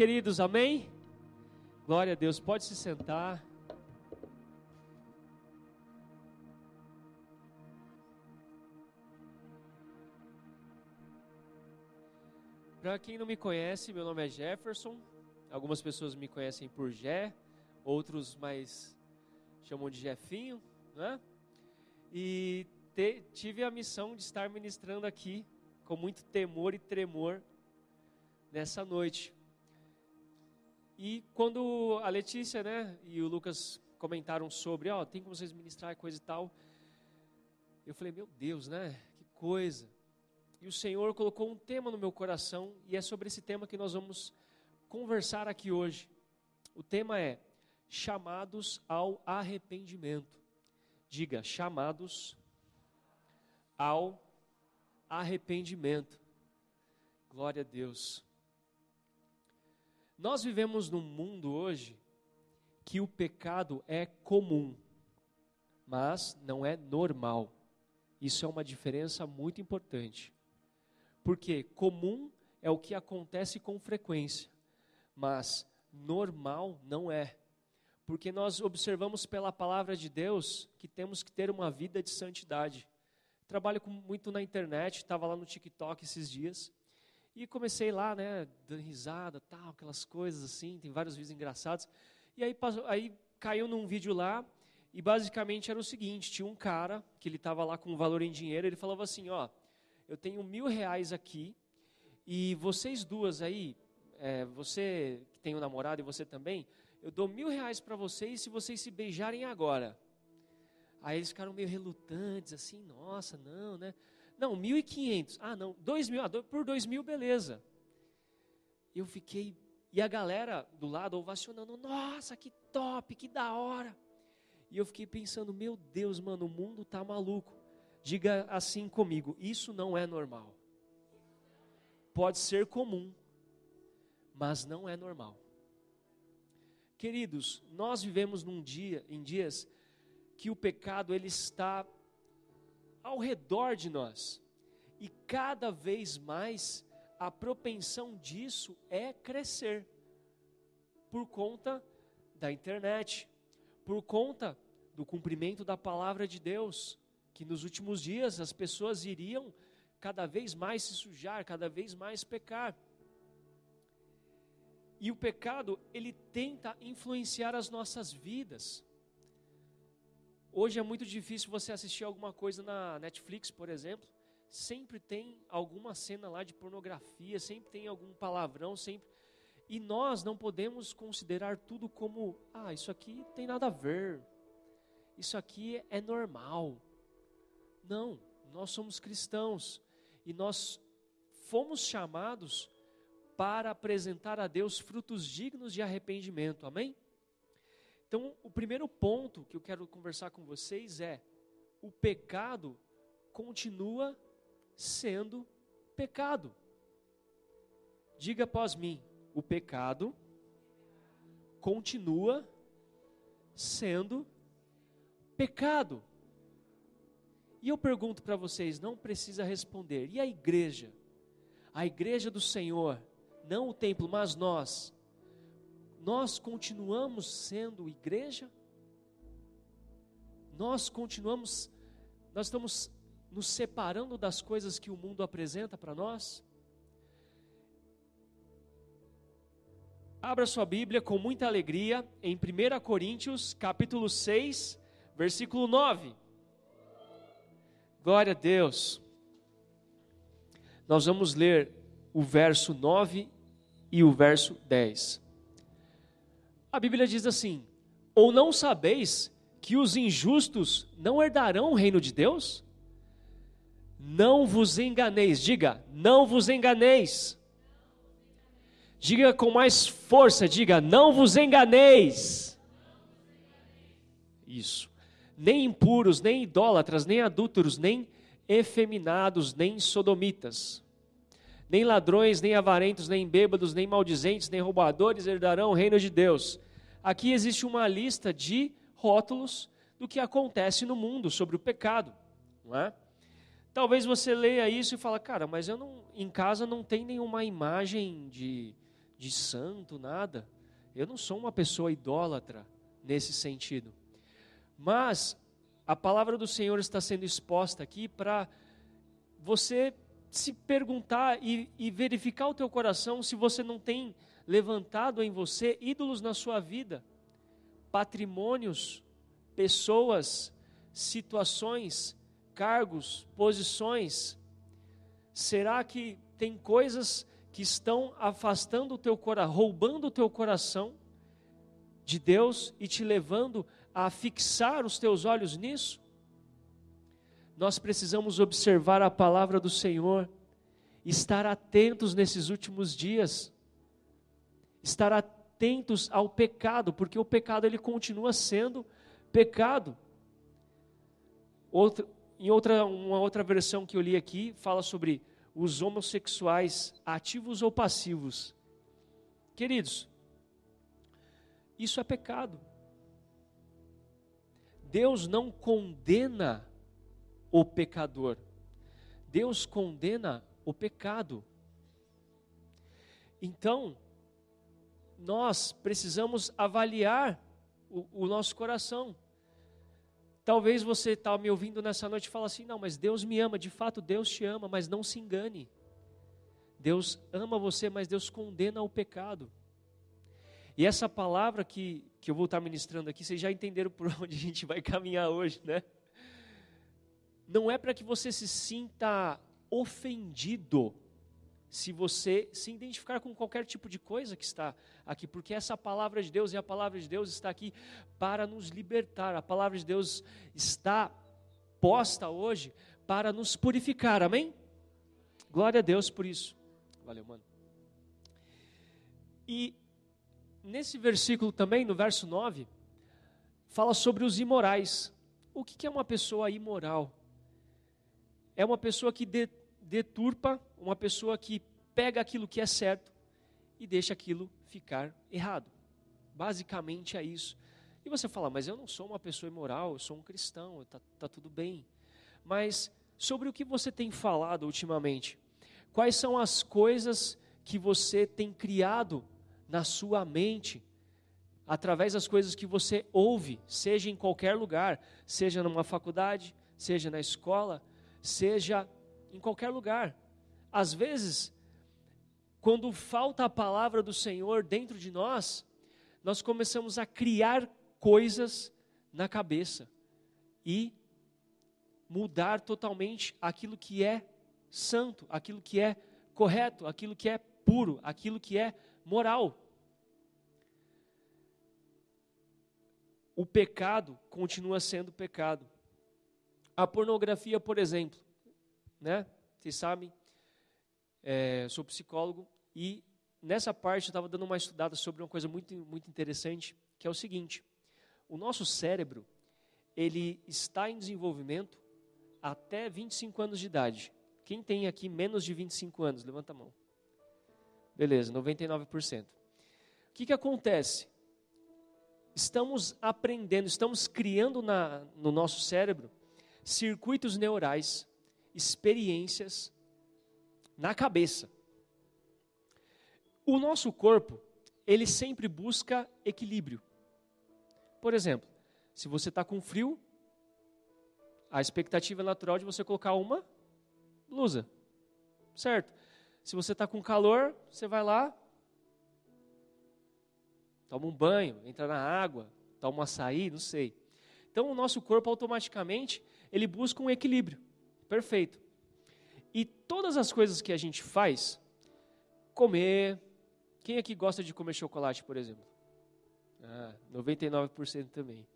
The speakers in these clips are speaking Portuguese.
Queridos, amém? Glória a Deus, pode se sentar. Para quem não me conhece, meu nome é Jefferson. Algumas pessoas me conhecem por Jé, outros mais chamam de Jefinho, né? E te, tive a missão de estar ministrando aqui com muito temor e tremor nessa noite. E quando a Letícia, né, e o Lucas comentaram sobre, ó, oh, tem como vocês ministrar coisa e tal, eu falei, meu Deus, né, que coisa. E o Senhor colocou um tema no meu coração e é sobre esse tema que nós vamos conversar aqui hoje. O tema é chamados ao arrependimento. Diga, chamados ao arrependimento. Glória a Deus. Nós vivemos num mundo hoje que o pecado é comum, mas não é normal. Isso é uma diferença muito importante. Porque comum é o que acontece com frequência, mas normal não é. Porque nós observamos pela palavra de Deus que temos que ter uma vida de santidade. Trabalho muito na internet, estava lá no TikTok esses dias. E comecei lá, né, dando risada, tal, aquelas coisas assim, tem vários vídeos engraçados. E aí, aí caiu num vídeo lá, e basicamente era o seguinte, tinha um cara, que ele estava lá com um valor em dinheiro, ele falava assim, ó, eu tenho mil reais aqui, e vocês duas aí, é, você que tem um namorado e você também, eu dou mil reais para vocês se vocês se beijarem agora. Aí eles ficaram meio relutantes, assim, nossa, não, né? Não, 1.500. Ah, não, 2 mil. Ah, por 2 mil, beleza. Eu fiquei. E a galera do lado ovacionando. Nossa, que top, que da hora. E eu fiquei pensando, meu Deus, mano, o mundo tá maluco. Diga assim comigo: isso não é normal. Pode ser comum, mas não é normal. Queridos, nós vivemos num dia, em dias que o pecado ele está ao redor de nós. E cada vez mais a propensão disso é crescer por conta da internet, por conta do cumprimento da palavra de Deus, que nos últimos dias as pessoas iriam cada vez mais se sujar, cada vez mais pecar. E o pecado, ele tenta influenciar as nossas vidas. Hoje é muito difícil você assistir alguma coisa na Netflix, por exemplo. Sempre tem alguma cena lá de pornografia, sempre tem algum palavrão, sempre. E nós não podemos considerar tudo como, ah, isso aqui tem nada a ver. Isso aqui é normal. Não, nós somos cristãos e nós fomos chamados para apresentar a Deus frutos dignos de arrependimento. Amém? Então, o primeiro ponto que eu quero conversar com vocês é: o pecado continua sendo pecado. Diga após mim: o pecado continua sendo pecado. E eu pergunto para vocês, não precisa responder. E a igreja? A igreja do Senhor, não o templo, mas nós nós continuamos sendo igreja? Nós continuamos, nós estamos nos separando das coisas que o mundo apresenta para nós? Abra sua Bíblia com muita alegria em 1 Coríntios, capítulo 6, versículo 9. Glória a Deus. Nós vamos ler o verso 9 e o verso 10. A Bíblia diz assim: Ou não sabeis que os injustos não herdarão o reino de Deus? Não vos enganeis, diga, não vos enganeis. Diga com mais força, diga, não vos enganeis. Isso. Nem impuros, nem idólatras, nem adúlteros, nem efeminados, nem sodomitas nem ladrões, nem avarentos, nem bêbados, nem maldizentes, nem roubadores herdarão o reino de Deus. Aqui existe uma lista de rótulos do que acontece no mundo sobre o pecado, não é? Talvez você leia isso e fala, cara, mas eu não, em casa não tem nenhuma imagem de, de santo, nada. Eu não sou uma pessoa idólatra nesse sentido. Mas a palavra do Senhor está sendo exposta aqui para você se perguntar e, e, verificar o teu coração se você não tem levantado em você ídolos na sua vida, patrimônios, pessoas, situações, cargos, posições. Será que tem coisas que estão afastando o teu coração, roubando o teu coração de Deus e te levando a fixar os teus olhos nisso? Nós precisamos observar a palavra do Senhor, estar atentos nesses últimos dias, estar atentos ao pecado, porque o pecado ele continua sendo pecado. Outra, em outra, uma outra versão que eu li aqui, fala sobre os homossexuais ativos ou passivos. Queridos, isso é pecado. Deus não condena o pecador, Deus condena o pecado. Então, nós precisamos avaliar o, o nosso coração. Talvez você está me ouvindo nessa noite e fala assim: não, mas Deus me ama, de fato Deus te ama, mas não se engane. Deus ama você, mas Deus condena o pecado. E essa palavra que, que eu vou estar ministrando aqui, vocês já entenderam por onde a gente vai caminhar hoje, né? Não é para que você se sinta ofendido se você se identificar com qualquer tipo de coisa que está aqui, porque essa palavra de Deus e a palavra de Deus está aqui para nos libertar. A palavra de Deus está posta hoje para nos purificar. Amém? Glória a Deus por isso. Valeu, mano. E nesse versículo também, no verso 9, fala sobre os imorais. O que é uma pessoa imoral? É uma pessoa que deturpa, uma pessoa que pega aquilo que é certo e deixa aquilo ficar errado. Basicamente é isso. E você fala, mas eu não sou uma pessoa imoral, eu sou um cristão, está tá tudo bem. Mas sobre o que você tem falado ultimamente? Quais são as coisas que você tem criado na sua mente, através das coisas que você ouve, seja em qualquer lugar, seja numa faculdade, seja na escola, seja em qualquer lugar. Às vezes, quando falta a palavra do Senhor dentro de nós, nós começamos a criar coisas na cabeça e mudar totalmente aquilo que é santo, aquilo que é correto, aquilo que é puro, aquilo que é moral. O pecado continua sendo pecado. A pornografia, por exemplo, né? Vocês sabem, é, sou psicólogo e nessa parte eu estava dando uma estudada sobre uma coisa muito, muito interessante, que é o seguinte: o nosso cérebro ele está em desenvolvimento até 25 anos de idade. Quem tem aqui menos de 25 anos? Levanta a mão. Beleza, 99%. O que, que acontece? Estamos aprendendo, estamos criando na, no nosso cérebro circuitos neurais experiências na cabeça. O nosso corpo, ele sempre busca equilíbrio. Por exemplo, se você está com frio, a expectativa é natural de você colocar uma blusa, certo? Se você está com calor, você vai lá, toma um banho, entra na água, toma um açaí, não sei. Então, o nosso corpo automaticamente ele busca um equilíbrio. Perfeito. E todas as coisas que a gente faz, comer. Quem aqui gosta de comer chocolate, por exemplo? Ah, 99% também.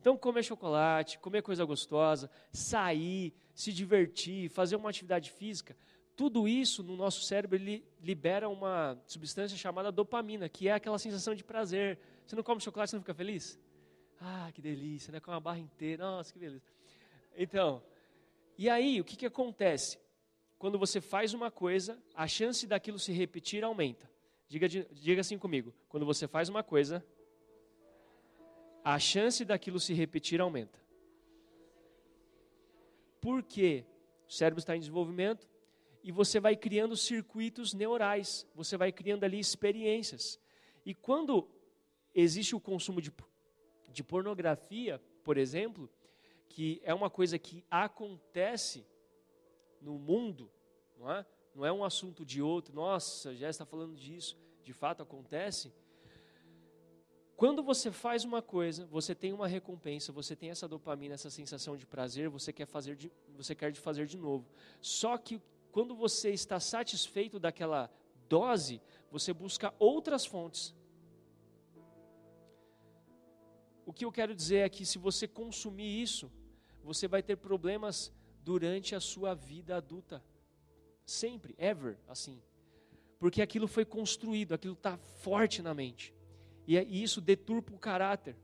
Então, comer chocolate, comer coisa gostosa, sair, se divertir, fazer uma atividade física, tudo isso no nosso cérebro ele libera uma substância chamada dopamina, que é aquela sensação de prazer. Você não come chocolate, você não fica feliz? Ah, que delícia, né? Com uma barra inteira, nossa, que beleza. Então, e aí, o que, que acontece? Quando você faz uma coisa, a chance daquilo se repetir aumenta. Diga, diga assim comigo: quando você faz uma coisa, a chance daquilo se repetir aumenta. Porque o cérebro está em desenvolvimento e você vai criando circuitos neurais, você vai criando ali experiências. E quando existe o consumo de, de pornografia, por exemplo, que é uma coisa que acontece no mundo, não é? Não é um assunto de outro, nossa, já está falando disso, de fato acontece. Quando você faz uma coisa, você tem uma recompensa, você tem essa dopamina, essa sensação de prazer, você quer fazer de, você quer de fazer de novo. Só que quando você está satisfeito daquela dose, você busca outras fontes. O que eu quero dizer é que se você consumir isso, você vai ter problemas durante a sua vida adulta. Sempre, ever, assim. Porque aquilo foi construído, aquilo está forte na mente. E, é, e isso deturpa o caráter.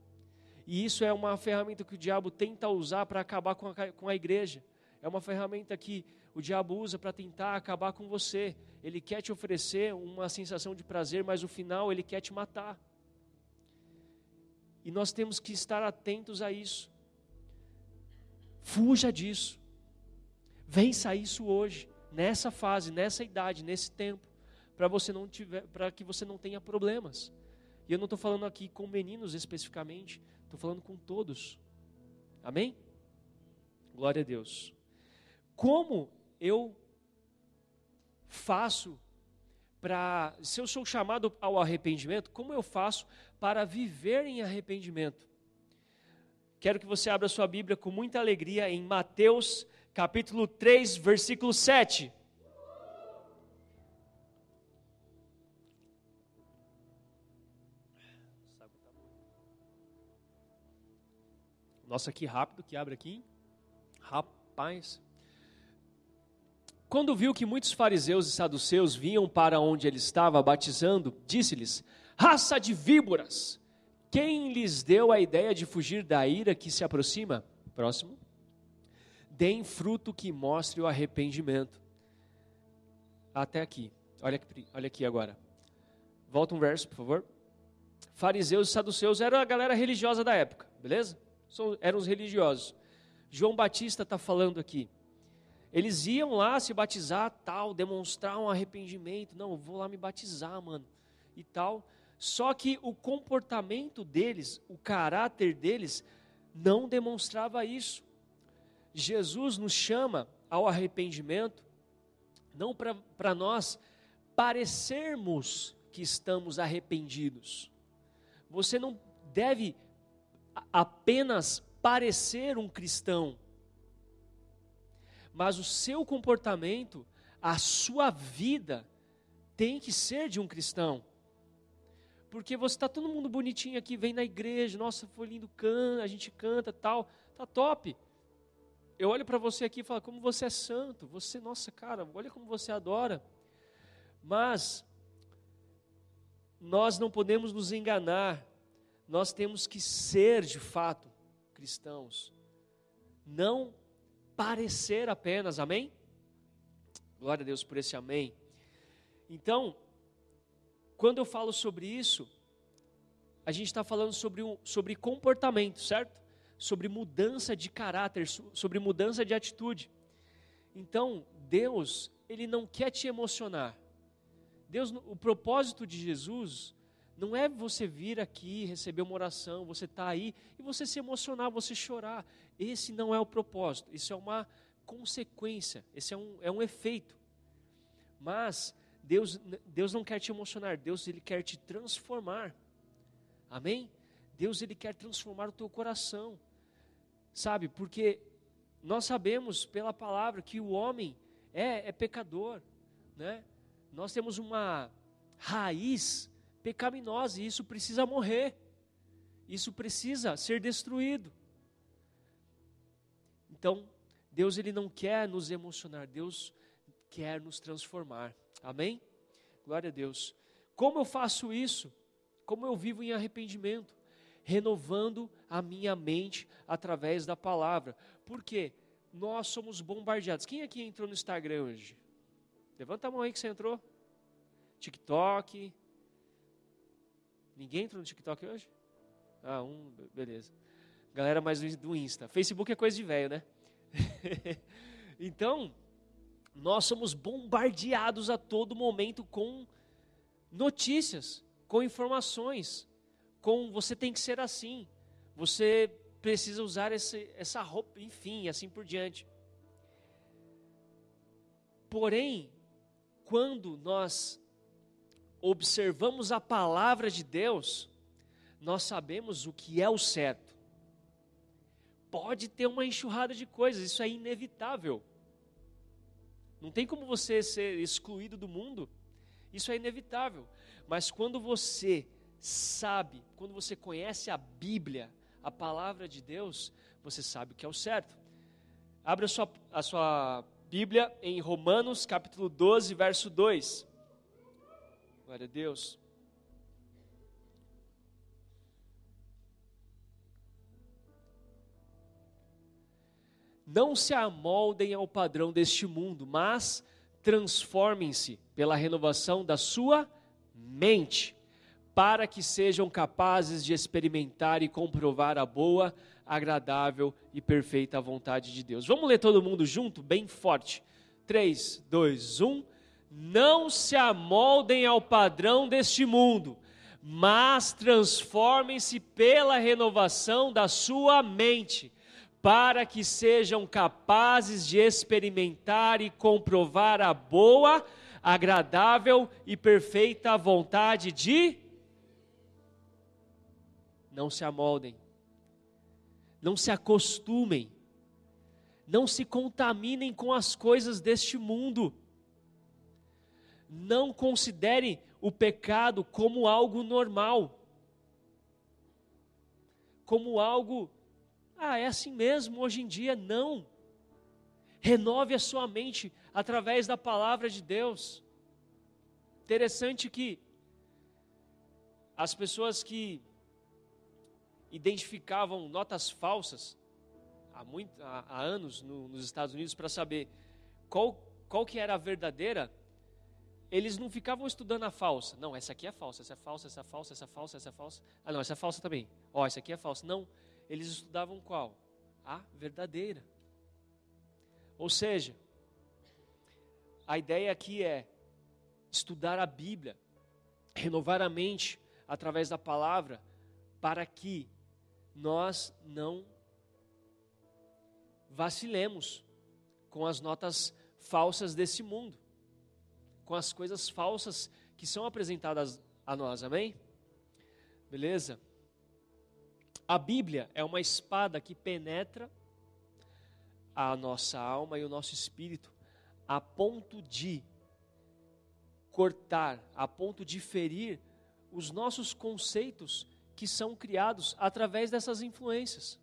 E isso é uma ferramenta que o diabo tenta usar para acabar com a, com a igreja. É uma ferramenta que o diabo usa para tentar acabar com você. Ele quer te oferecer uma sensação de prazer, mas no final ele quer te matar. E nós temos que estar atentos a isso. Fuja disso. Vença isso hoje, nessa fase, nessa idade, nesse tempo, para você não tiver, para que você não tenha problemas. E eu não estou falando aqui com meninos especificamente, estou falando com todos. Amém? Glória a Deus. Como eu faço para, se eu sou chamado ao arrependimento, como eu faço para viver em arrependimento? Quero que você abra sua Bíblia com muita alegria em Mateus capítulo 3, versículo 7. Nossa, que rápido que abre aqui. Rapaz. Quando viu que muitos fariseus e saduceus vinham para onde ele estava batizando, disse-lhes: Raça de víboras! Quem lhes deu a ideia de fugir da ira que se aproxima? Próximo. Deem fruto que mostre o arrependimento. Até aqui. Olha aqui, olha aqui agora. Volta um verso, por favor. Fariseus e saduceus eram a galera religiosa da época, beleza? eram os religiosos. João Batista está falando aqui. Eles iam lá se batizar, tal, demonstrar um arrependimento. Não, vou lá me batizar, mano. E tal. Só que o comportamento deles, o caráter deles, não demonstrava isso. Jesus nos chama ao arrependimento, não para nós parecermos que estamos arrependidos. Você não deve apenas parecer um cristão mas o seu comportamento, a sua vida, tem que ser de um cristão. Porque você está todo mundo bonitinho aqui, vem na igreja, nossa, foi lindo, canta, a gente canta, tal, tá top. Eu olho para você aqui e falo, como você é santo, você, nossa cara, olha como você adora. Mas nós não podemos nos enganar, nós temos que ser de fato cristãos. Não parecer apenas, amém? Glória a Deus por esse amém. Então, quando eu falo sobre isso, a gente está falando sobre, um, sobre comportamento, certo? Sobre mudança de caráter, sobre mudança de atitude. Então, Deus, Ele não quer te emocionar. Deus, o propósito de Jesus não é você vir aqui, receber uma oração, você estar tá aí e você se emocionar, você chorar. Esse não é o propósito, isso é uma consequência, esse é um, é um efeito. Mas Deus, Deus não quer te emocionar, Deus ele quer te transformar. Amém? Deus ele quer transformar o teu coração. Sabe? Porque nós sabemos pela palavra que o homem é, é pecador, né? Nós temos uma raiz pecaminosa e isso precisa morrer. Isso precisa ser destruído. Então, Deus ele não quer nos emocionar, Deus quer nos transformar. Amém? Glória a Deus. Como eu faço isso? Como eu vivo em arrependimento? Renovando a minha mente através da palavra. Porque nós somos bombardeados. Quem aqui entrou no Instagram hoje? Levanta a mão aí que você entrou. TikTok, Ninguém entrou no TikTok hoje? Ah, um, beleza. Galera mais do Insta. Facebook é coisa de velho, né? então, nós somos bombardeados a todo momento com notícias, com informações, com você tem que ser assim, você precisa usar esse, essa roupa, enfim, assim por diante. Porém, quando nós observamos a palavra de Deus, nós sabemos o que é o certo. Pode ter uma enxurrada de coisas, isso é inevitável. Não tem como você ser excluído do mundo, isso é inevitável. Mas quando você sabe, quando você conhece a Bíblia, a palavra de Deus, você sabe o que é o certo. Abra a sua, a sua Bíblia em Romanos capítulo 12, verso 2. Glória a Deus. Não se amoldem ao padrão deste mundo, mas transformem-se pela renovação da sua mente, para que sejam capazes de experimentar e comprovar a boa, agradável e perfeita vontade de Deus. Vamos ler todo mundo junto, bem forte. 3, 2, 1. Não se amoldem ao padrão deste mundo, mas transformem-se pela renovação da sua mente, para que sejam capazes de experimentar e comprovar a boa, agradável e perfeita vontade de. Não se amoldem, não se acostumem, não se contaminem com as coisas deste mundo não considere o pecado como algo normal, como algo, ah, é assim mesmo hoje em dia. Não. Renove a sua mente através da palavra de Deus. Interessante que as pessoas que identificavam notas falsas há, muito, há, há anos no, nos Estados Unidos para saber qual, qual que era a verdadeira, eles não ficavam estudando a falsa. Não, essa aqui é falsa, essa é falsa, essa é falsa, essa é falsa, essa é falsa. Ah, não, essa é falsa também. Ó, oh, essa aqui é falsa. Não, eles estudavam qual? A verdadeira. Ou seja, a ideia aqui é estudar a Bíblia, renovar a mente através da palavra, para que nós não vacilemos com as notas falsas desse mundo com as coisas falsas que são apresentadas a nós, amém? Beleza? A Bíblia é uma espada que penetra a nossa alma e o nosso espírito a ponto de cortar, a ponto de ferir os nossos conceitos que são criados através dessas influências.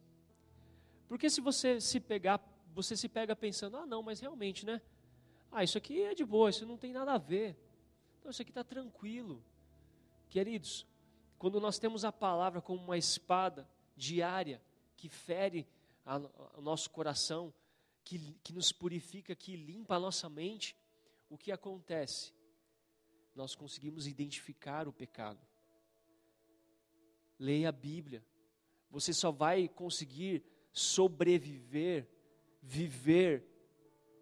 Porque se você se pegar, você se pega pensando, ah, não, mas realmente, né? Ah, isso aqui é de boa, isso não tem nada a ver. Então, isso aqui está tranquilo. Queridos, quando nós temos a palavra como uma espada diária que fere a, a, o nosso coração, que, que nos purifica, que limpa a nossa mente, o que acontece? Nós conseguimos identificar o pecado. Leia a Bíblia. Você só vai conseguir sobreviver, viver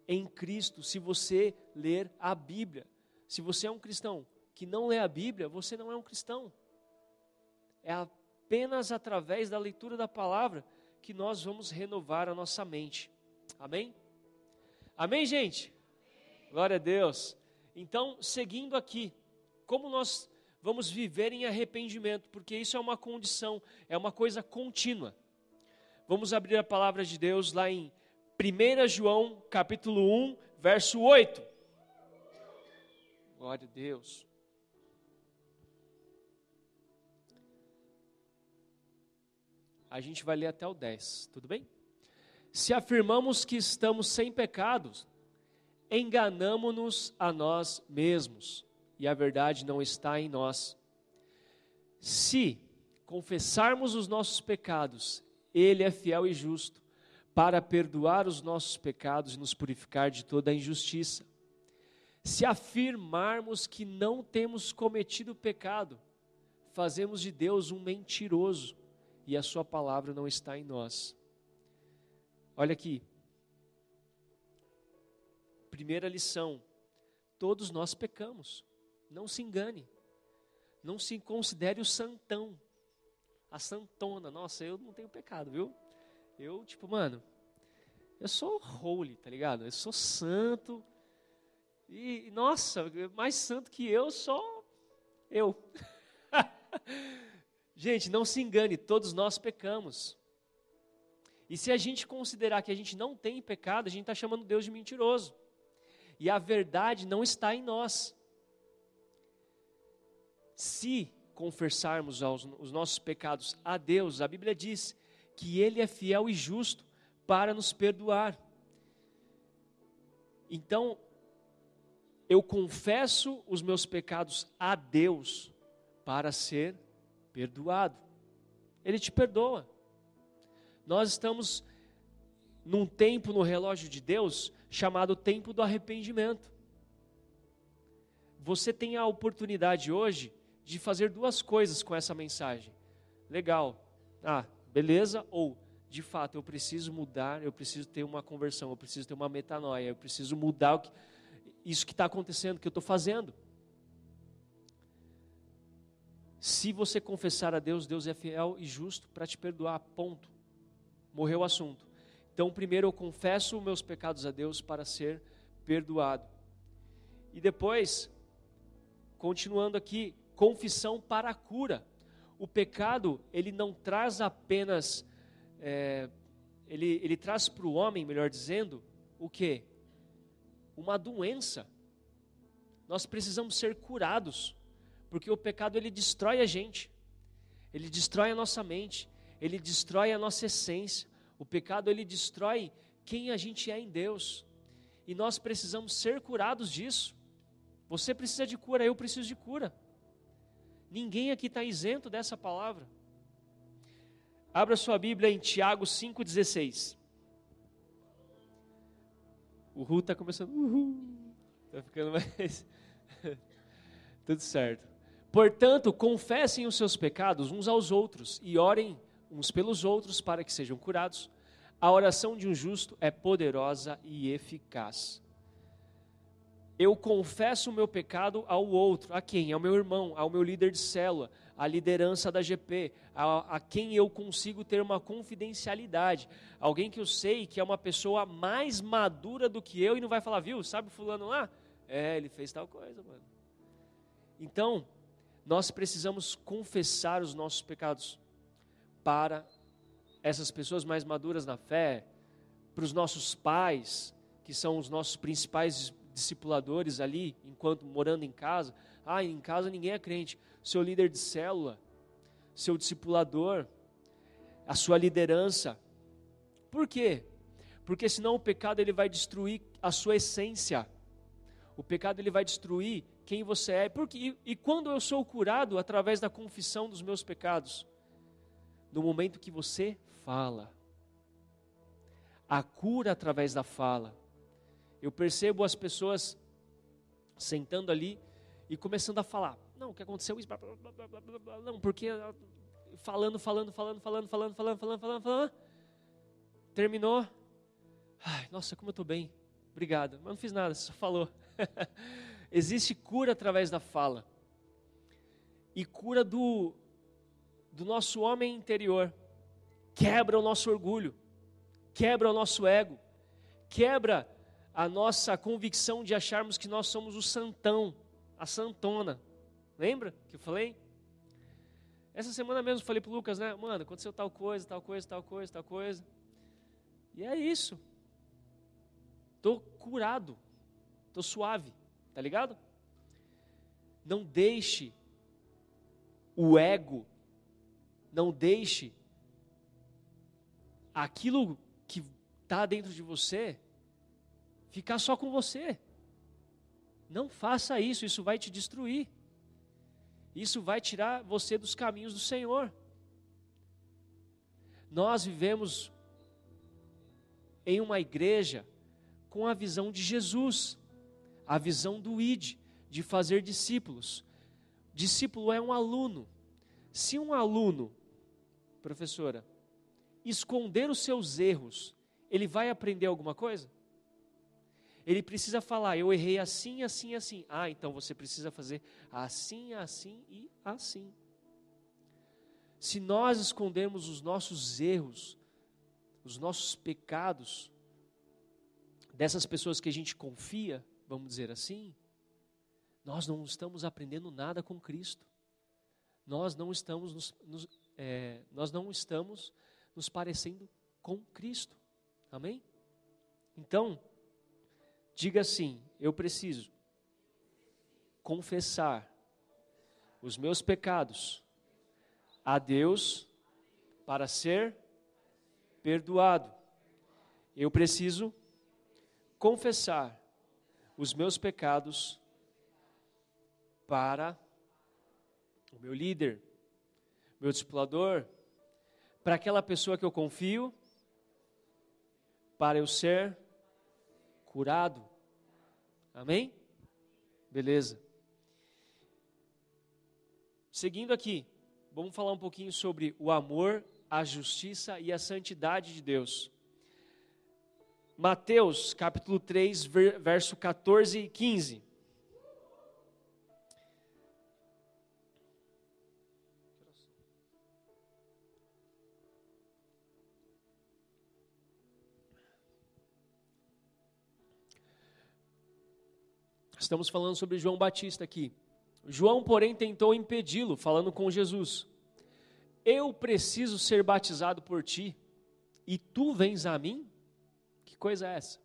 em Cristo se você ler a Bíblia. Se você é um cristão que não lê a Bíblia, você não é um cristão. É apenas através da leitura da palavra que nós vamos renovar a nossa mente. Amém? Amém, gente? Glória a Deus. Então, seguindo aqui, como nós vamos viver em arrependimento, porque isso é uma condição, é uma coisa contínua. Vamos abrir a palavra de Deus lá em 1 João capítulo 1, verso 8. Glória a Deus. A gente vai ler até o 10, tudo bem? Se afirmamos que estamos sem pecados, enganamos-nos a nós mesmos, e a verdade não está em nós. Se confessarmos os nossos pecados, Ele é fiel e justo para perdoar os nossos pecados e nos purificar de toda a injustiça. Se afirmarmos que não temos cometido pecado, fazemos de Deus um mentiroso e a Sua palavra não está em nós. Olha aqui. Primeira lição: todos nós pecamos. Não se engane. Não se considere o santão. A santona. Nossa, eu não tenho pecado, viu? Eu, tipo, mano, eu sou holy, tá ligado? Eu sou santo. E, nossa, mais santo que eu, só eu. gente, não se engane, todos nós pecamos. E se a gente considerar que a gente não tem pecado, a gente está chamando Deus de mentiroso. E a verdade não está em nós. Se confessarmos os nossos pecados a Deus, a Bíblia diz que Ele é fiel e justo para nos perdoar. Então, eu confesso os meus pecados a Deus para ser perdoado. Ele te perdoa. Nós estamos num tempo no relógio de Deus chamado tempo do arrependimento. Você tem a oportunidade hoje de fazer duas coisas com essa mensagem. Legal. Ah, beleza? Ou, de fato, eu preciso mudar, eu preciso ter uma conversão, eu preciso ter uma metanoia, eu preciso mudar que, isso que está acontecendo, que eu estou fazendo. Se você confessar a Deus, Deus é fiel e justo para te perdoar, ponto morreu o assunto. Então, primeiro eu confesso meus pecados a Deus para ser perdoado. E depois, continuando aqui, confissão para a cura. O pecado, ele não traz apenas, é, ele, ele traz para o homem, melhor dizendo, o que? Uma doença. Nós precisamos ser curados, porque o pecado ele destrói a gente, ele destrói a nossa mente, ele destrói a nossa essência. O pecado ele destrói quem a gente é em Deus. E nós precisamos ser curados disso. Você precisa de cura, eu preciso de cura. Ninguém aqui está isento dessa palavra. Abra sua Bíblia em Tiago 5,16. O Ru está começando. Está ficando mais. Tudo certo. Portanto, confessem os seus pecados uns aos outros e orem uns pelos outros para que sejam curados. A oração de um justo é poderosa e eficaz. Eu confesso o meu pecado ao outro, a quem? Ao meu irmão, ao meu líder de célula, à liderança da GP, a, a, quem eu consigo ter uma confidencialidade, alguém que eu sei que é uma pessoa mais madura do que eu e não vai falar, viu, sabe fulano lá? É, ele fez tal coisa, mano. Então, nós precisamos confessar os nossos pecados para essas pessoas mais maduras na fé, para os nossos pais, que são os nossos principais discipuladores ali, enquanto morando em casa. Ah, em casa ninguém é crente. Seu líder de célula, seu discipulador, a sua liderança. Por quê? Porque senão o pecado ele vai destruir a sua essência. O pecado ele vai destruir quem você é. Porque, e, e quando eu sou curado através da confissão dos meus pecados? no momento que você fala. A cura através da fala. Eu percebo as pessoas sentando ali e começando a falar. Não, o que aconteceu isso? Não, porque falando, falando, falando, falando, falando, falando, falando, falando, falando. Terminou. Ai, nossa, como eu estou bem. Obrigado. Mas não fiz nada, só falou. Existe cura através da fala. E cura do, do nosso homem interior, quebra o nosso orgulho, quebra o nosso ego, quebra a nossa convicção de acharmos que nós somos o santão, a santona. Lembra que eu falei? Essa semana mesmo eu falei para o Lucas, né? Mano, aconteceu tal coisa, tal coisa, tal coisa, tal coisa. E é isso. Estou curado. Estou suave. Tá ligado? Não deixe o ego não deixe aquilo que está dentro de você ficar só com você. Não faça isso, isso vai te destruir. Isso vai tirar você dos caminhos do Senhor. Nós vivemos em uma igreja com a visão de Jesus, a visão do ID, de fazer discípulos. Discípulo é um aluno. Se um aluno professora, esconder os seus erros, ele vai aprender alguma coisa? Ele precisa falar: eu errei assim, assim, assim. Ah, então você precisa fazer assim, assim e assim. Se nós escondermos os nossos erros, os nossos pecados, dessas pessoas que a gente confia, vamos dizer assim, nós não estamos aprendendo nada com Cristo. Nós não estamos nos, nos é, nós não estamos nos parecendo com Cristo. Amém? Então, diga assim: eu preciso confessar os meus pecados a Deus para ser perdoado. Eu preciso confessar os meus pecados para o meu líder, meu discipulador, para aquela pessoa que eu confio, para eu ser curado. Amém? Beleza. Seguindo aqui, vamos falar um pouquinho sobre o amor, a justiça e a santidade de Deus. Mateus capítulo 3, verso 14 e 15. Estamos falando sobre João Batista aqui. João, porém, tentou impedi-lo, falando com Jesus: Eu preciso ser batizado por ti, e tu vens a mim? Que coisa é essa?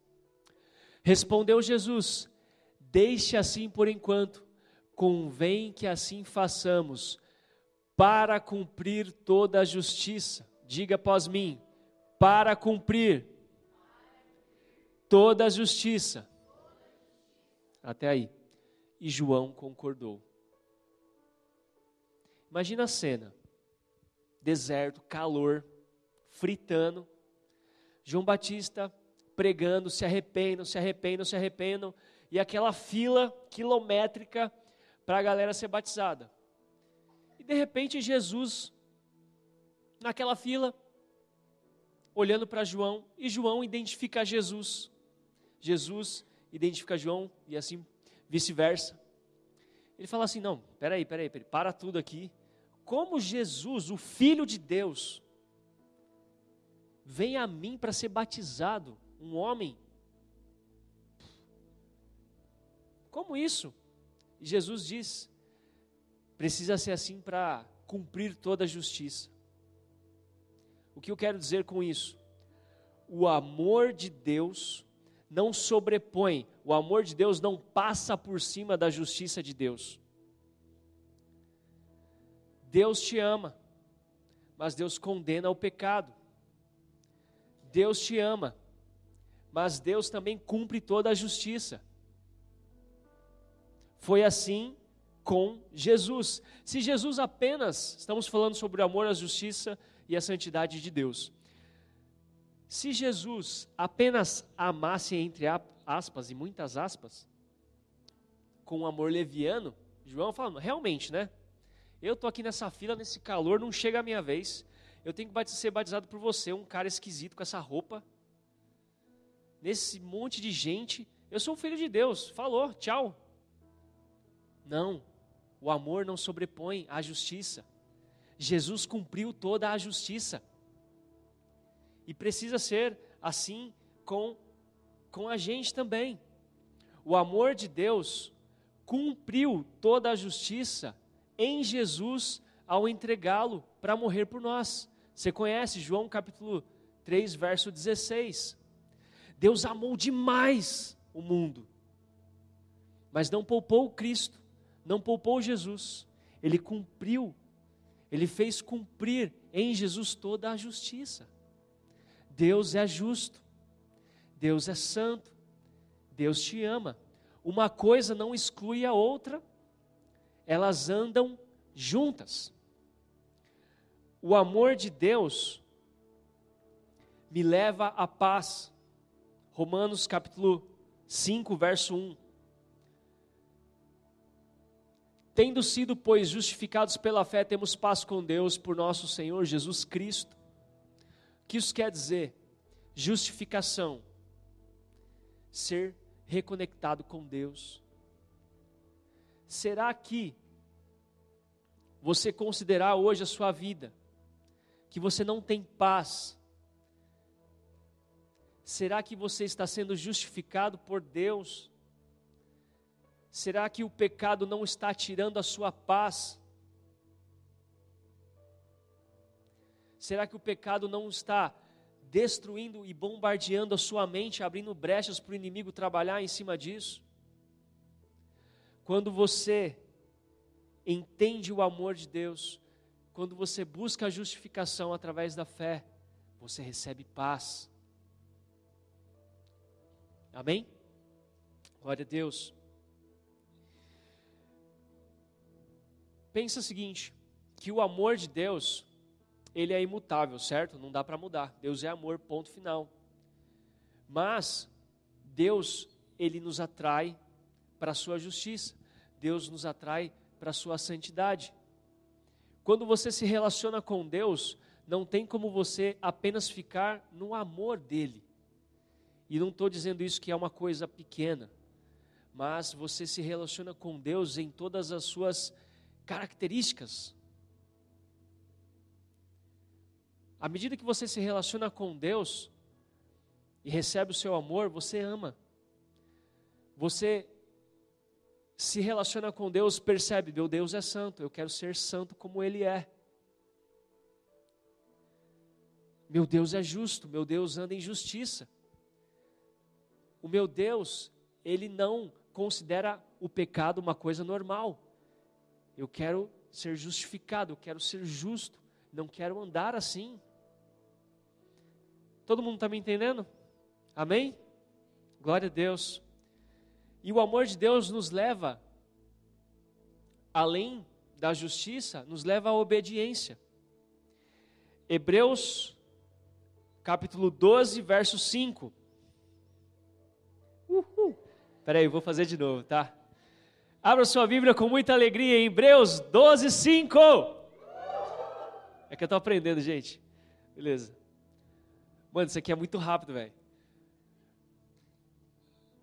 Respondeu Jesus: Deixe assim por enquanto, convém que assim façamos, para cumprir toda a justiça. Diga após mim: para cumprir toda a justiça. Até aí. E João concordou. Imagina a cena: deserto, calor, fritando. João Batista pregando, se arrependam, se arrependam, se arrependam, e aquela fila quilométrica para a galera ser batizada. E de repente Jesus, naquela fila, olhando para João, e João identifica Jesus. Jesus identifica João e assim vice-versa. Ele fala assim: não, peraí, peraí, peraí, para tudo aqui. Como Jesus, o Filho de Deus, vem a mim para ser batizado, um homem? Como isso? Jesus diz: precisa ser assim para cumprir toda a justiça. O que eu quero dizer com isso? O amor de Deus não sobrepõe, o amor de Deus não passa por cima da justiça de Deus. Deus te ama, mas Deus condena o pecado. Deus te ama, mas Deus também cumpre toda a justiça. Foi assim com Jesus. Se Jesus apenas, estamos falando sobre o amor, a justiça e a santidade de Deus. Se Jesus apenas amasse, entre aspas e muitas aspas, com um amor leviano, João falando, realmente, né? Eu estou aqui nessa fila, nesse calor, não chega a minha vez. Eu tenho que ser batizado por você, um cara esquisito com essa roupa, nesse monte de gente. Eu sou um filho de Deus, falou, tchau. Não, o amor não sobrepõe a justiça. Jesus cumpriu toda a justiça. E precisa ser assim com, com a gente também. O amor de Deus cumpriu toda a justiça em Jesus ao entregá-lo para morrer por nós. Você conhece João capítulo 3, verso 16. Deus amou demais o mundo, mas não poupou Cristo, não poupou Jesus. Ele cumpriu, ele fez cumprir em Jesus toda a justiça. Deus é justo, Deus é santo, Deus te ama. Uma coisa não exclui a outra, elas andam juntas. O amor de Deus me leva à paz. Romanos capítulo 5, verso 1. Tendo sido, pois, justificados pela fé, temos paz com Deus por nosso Senhor Jesus Cristo que isso quer dizer? Justificação. Ser reconectado com Deus? Será que você considerar hoje a sua vida que você não tem paz? Será que você está sendo justificado por Deus? Será que o pecado não está tirando a sua paz? Será que o pecado não está destruindo e bombardeando a sua mente, abrindo brechas para o inimigo trabalhar em cima disso? Quando você entende o amor de Deus, quando você busca a justificação através da fé, você recebe paz. Amém? Glória a Deus. Pensa o seguinte, que o amor de Deus, ele é imutável, certo? Não dá para mudar. Deus é amor, ponto final. Mas Deus, ele nos atrai para a sua justiça. Deus nos atrai para a sua santidade. Quando você se relaciona com Deus, não tem como você apenas ficar no amor dele. E não estou dizendo isso que é uma coisa pequena, mas você se relaciona com Deus em todas as suas características. À medida que você se relaciona com Deus e recebe o seu amor, você ama. Você se relaciona com Deus, percebe, meu Deus é santo, eu quero ser santo como Ele é. Meu Deus é justo, meu Deus anda em justiça. O meu Deus, Ele não considera o pecado uma coisa normal. Eu quero ser justificado, eu quero ser justo, não quero andar assim. Todo mundo está me entendendo? Amém? Glória a Deus. E o amor de Deus nos leva, além da justiça, nos leva à obediência. Hebreus, capítulo 12, verso 5. Uhul. Peraí, eu vou fazer de novo, tá? Abra sua Bíblia com muita alegria em Hebreus 12, 5. É que eu estou aprendendo, gente. Beleza. Mano, isso aqui é muito rápido, velho.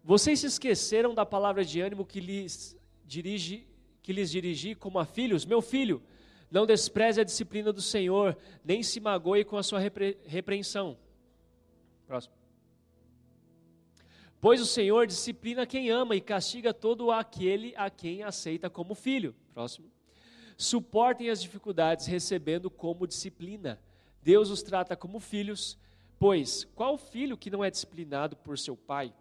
Vocês se esqueceram da palavra de ânimo que lhes dirige, que lhes dirigi como a filhos? Meu filho, não despreze a disciplina do Senhor, nem se magoe com a sua repre, repreensão. Próximo. Pois o Senhor disciplina quem ama e castiga todo aquele a quem aceita como filho. Próximo. Suportem as dificuldades recebendo como disciplina. Deus os trata como filhos Pois, qual filho que não é disciplinado por seu pai?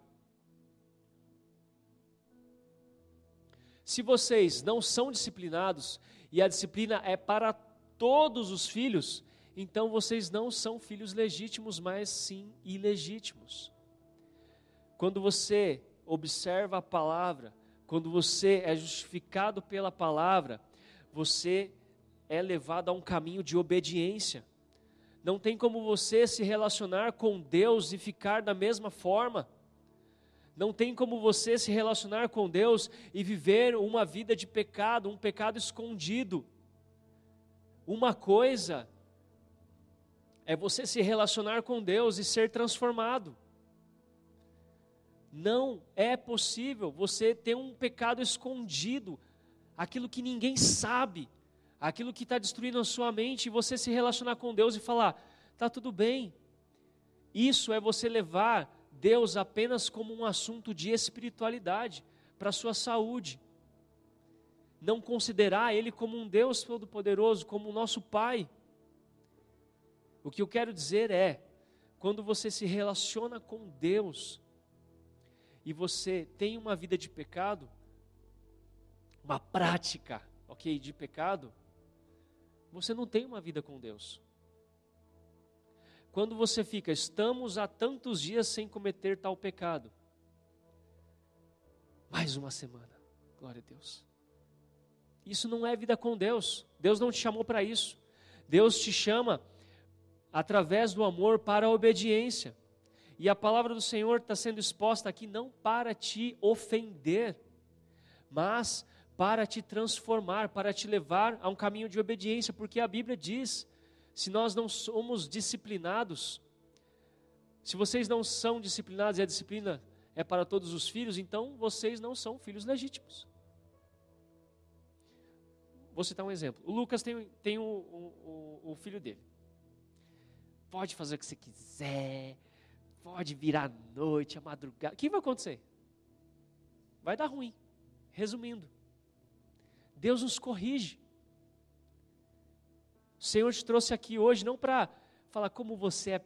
Se vocês não são disciplinados e a disciplina é para todos os filhos, então vocês não são filhos legítimos, mas sim ilegítimos. Quando você observa a palavra, quando você é justificado pela palavra, você é levado a um caminho de obediência. Não tem como você se relacionar com Deus e ficar da mesma forma. Não tem como você se relacionar com Deus e viver uma vida de pecado, um pecado escondido. Uma coisa é você se relacionar com Deus e ser transformado. Não é possível você ter um pecado escondido, aquilo que ninguém sabe, aquilo que está destruindo a sua mente, e você se relacionar com Deus e falar: está tudo bem. Isso é você levar Deus apenas como um assunto de espiritualidade para a sua saúde. Não considerar Ele como um Deus todo-poderoso, como o nosso Pai. O que eu quero dizer é, quando você se relaciona com Deus e você tem uma vida de pecado, uma prática, ok, de pecado, você não tem uma vida com Deus. Quando você fica, estamos há tantos dias sem cometer tal pecado. Mais uma semana, glória a Deus. Isso não é vida com Deus. Deus não te chamou para isso. Deus te chama através do amor para a obediência. E a palavra do Senhor está sendo exposta aqui não para te ofender, mas para te transformar, para te levar a um caminho de obediência, porque a Bíblia diz: se nós não somos disciplinados, se vocês não são disciplinados e a disciplina é para todos os filhos, então vocês não são filhos legítimos. Vou citar um exemplo. O Lucas tem, tem o, o, o, filho dele. Pode fazer o que você quiser, pode virar à noite, à madrugada. O que vai acontecer? Vai dar ruim. Resumindo, Deus nos corrige. O Senhor te trouxe aqui hoje não para falar como você é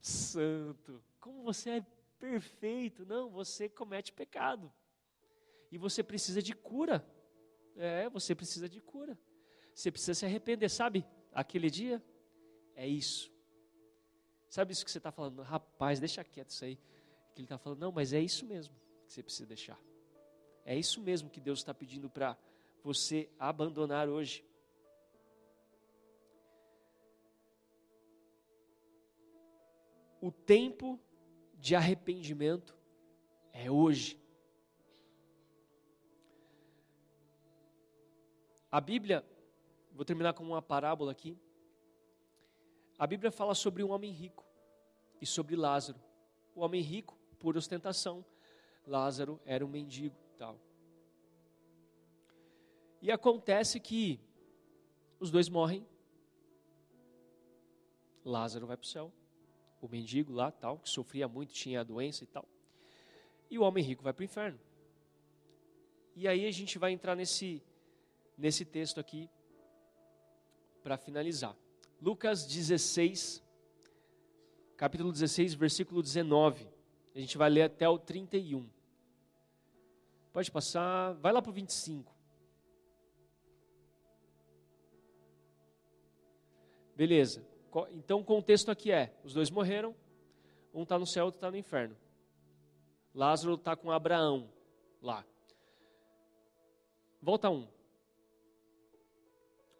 santo, como você é perfeito. Não, você comete pecado. E você precisa de cura. É, você precisa de cura. Você precisa se arrepender, sabe? Aquele dia é isso. Sabe isso que você está falando? Rapaz, deixa quieto isso aí. Que ele está falando, não, mas é isso mesmo que você precisa deixar. É isso mesmo que Deus está pedindo para você abandonar hoje. O tempo de arrependimento é hoje. A Bíblia, vou terminar com uma parábola aqui. A Bíblia fala sobre um homem rico e sobre Lázaro. O homem rico, por ostentação, Lázaro era um mendigo, tal. E acontece que os dois morrem. Lázaro vai para o céu o mendigo lá, tal, que sofria muito, tinha a doença e tal. E o homem rico vai para o inferno. E aí a gente vai entrar nesse, nesse texto aqui para finalizar. Lucas 16, capítulo 16, versículo 19. A gente vai ler até o 31. Pode passar, vai lá para o 25. Beleza. Então o contexto aqui é: os dois morreram, um está no céu, outro está no inferno. Lázaro está com Abraão lá. Volta um.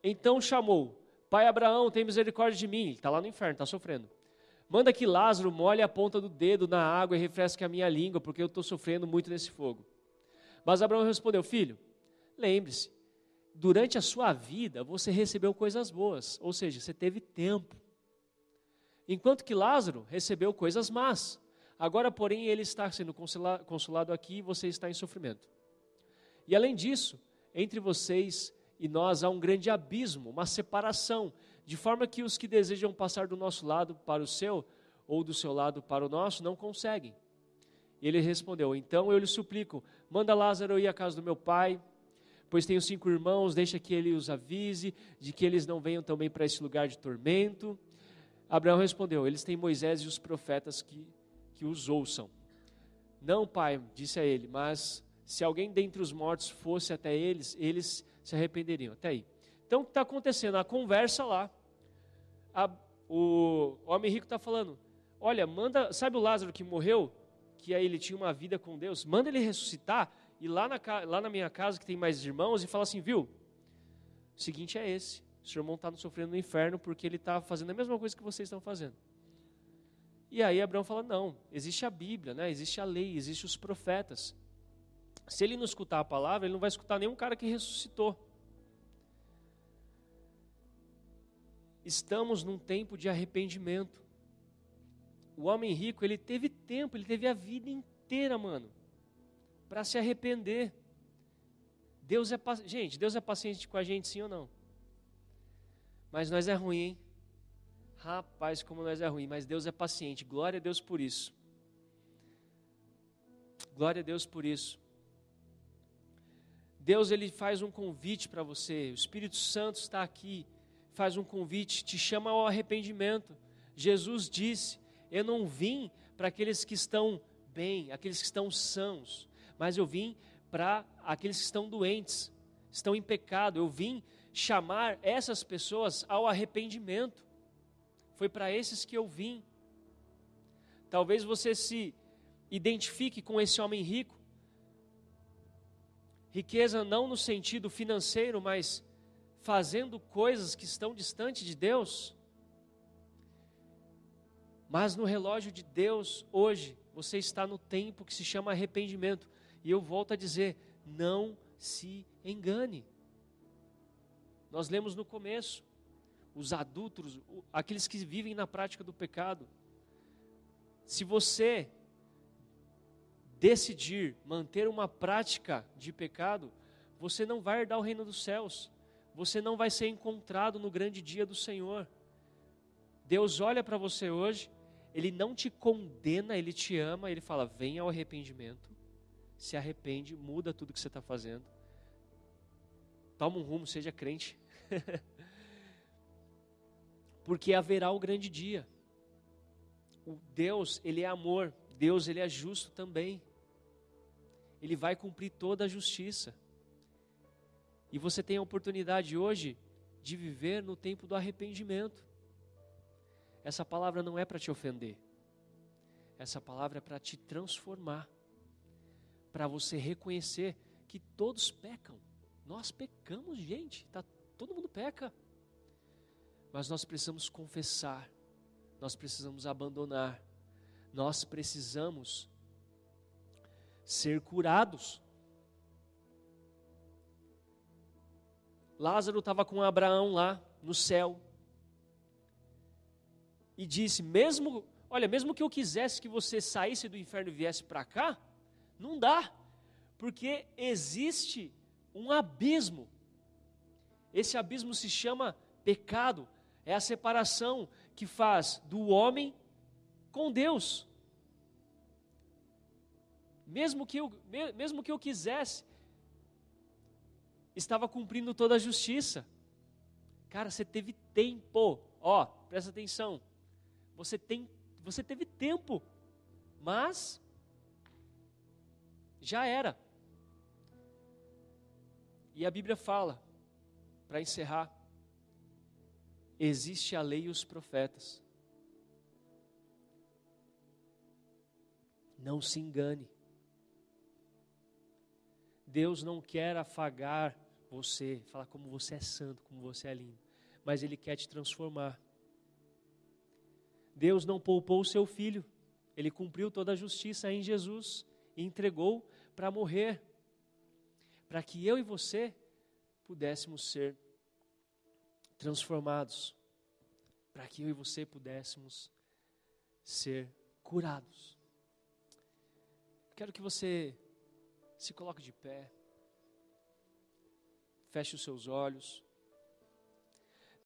Então chamou: Pai Abraão, tem misericórdia de mim. Ele está lá no inferno, está sofrendo. Manda que Lázaro molhe a ponta do dedo na água e refresque a minha língua, porque eu estou sofrendo muito nesse fogo. Mas Abraão respondeu: Filho, lembre-se, durante a sua vida você recebeu coisas boas, ou seja, você teve tempo. Enquanto que Lázaro recebeu coisas más. Agora, porém, ele está sendo consolado aqui e você está em sofrimento. E além disso, entre vocês e nós há um grande abismo, uma separação, de forma que os que desejam passar do nosso lado para o seu, ou do seu lado para o nosso, não conseguem. Ele respondeu: Então eu lhe suplico, manda Lázaro ir à casa do meu pai, pois tenho cinco irmãos, deixa que ele os avise de que eles não venham também para esse lugar de tormento. Abraão respondeu: Eles têm Moisés e os profetas que, que os ouçam. Não, pai, disse a ele, mas se alguém dentre os mortos fosse até eles, eles se arrependeriam. Até aí. Então, o que está acontecendo? A conversa lá. A, o, homem rico está falando: Olha, manda, sabe o Lázaro que morreu? Que aí ele tinha uma vida com Deus? Manda ele ressuscitar e lá na, lá na minha casa, que tem mais irmãos, e fala assim: Viu? O seguinte é esse o seu irmão está sofrendo no inferno porque ele está fazendo a mesma coisa que vocês estão fazendo. E aí Abraão fala: não, existe a Bíblia, né? existe a lei, existem os profetas. Se ele não escutar a palavra, ele não vai escutar nenhum cara que ressuscitou. Estamos num tempo de arrependimento. O homem rico, ele teve tempo, ele teve a vida inteira, mano, para se arrepender. Deus é, gente, Deus é paciente com a gente, sim ou não? Mas nós é ruim, hein? Rapaz, como nós é ruim, mas Deus é paciente. Glória a Deus por isso. Glória a Deus por isso. Deus ele faz um convite para você. O Espírito Santo está aqui, faz um convite, te chama ao arrependimento. Jesus disse: Eu não vim para aqueles que estão bem, aqueles que estão sãos, mas eu vim para aqueles que estão doentes, estão em pecado. Eu vim chamar essas pessoas ao arrependimento. Foi para esses que eu vim. Talvez você se identifique com esse homem rico. Riqueza não no sentido financeiro, mas fazendo coisas que estão distante de Deus. Mas no relógio de Deus, hoje, você está no tempo que se chama arrependimento. E eu volto a dizer: não se engane. Nós lemos no começo, os adúlteros, aqueles que vivem na prática do pecado. Se você decidir manter uma prática de pecado, você não vai herdar o reino dos céus. Você não vai ser encontrado no grande dia do Senhor. Deus olha para você hoje, Ele não te condena, Ele te ama, Ele fala: venha ao arrependimento, se arrepende, muda tudo que você está fazendo, toma um rumo, seja crente. Porque haverá o grande dia. O Deus, Ele é amor, Deus, Ele é justo também. Ele vai cumprir toda a justiça. E você tem a oportunidade hoje de viver no tempo do arrependimento. Essa palavra não é para te ofender. Essa palavra é para te transformar. Para você reconhecer que todos pecam. Nós pecamos, gente. Tá, todo mundo peca. Mas nós precisamos confessar. Nós precisamos abandonar. Nós precisamos ser curados. Lázaro estava com Abraão lá no céu e disse: mesmo, olha, mesmo que eu quisesse que você saísse do inferno e viesse para cá, não dá, porque existe um abismo. Esse abismo se chama pecado, é a separação que faz do homem com Deus. Mesmo que eu, mesmo que eu quisesse, estava cumprindo toda a justiça. Cara, você teve tempo, ó, presta atenção. Você tem, você teve tempo, mas já era. E a Bíblia fala, para encerrar, existe a lei e os profetas. Não se engane. Deus não quer afagar você, falar como você é santo, como você é lindo, mas Ele quer te transformar. Deus não poupou o seu filho, ele cumpriu toda a justiça em Jesus e entregou para morrer, para que eu e você pudéssemos ser transformados, para que eu e você pudéssemos ser curados. Quero que você se coloque de pé, feche os seus olhos.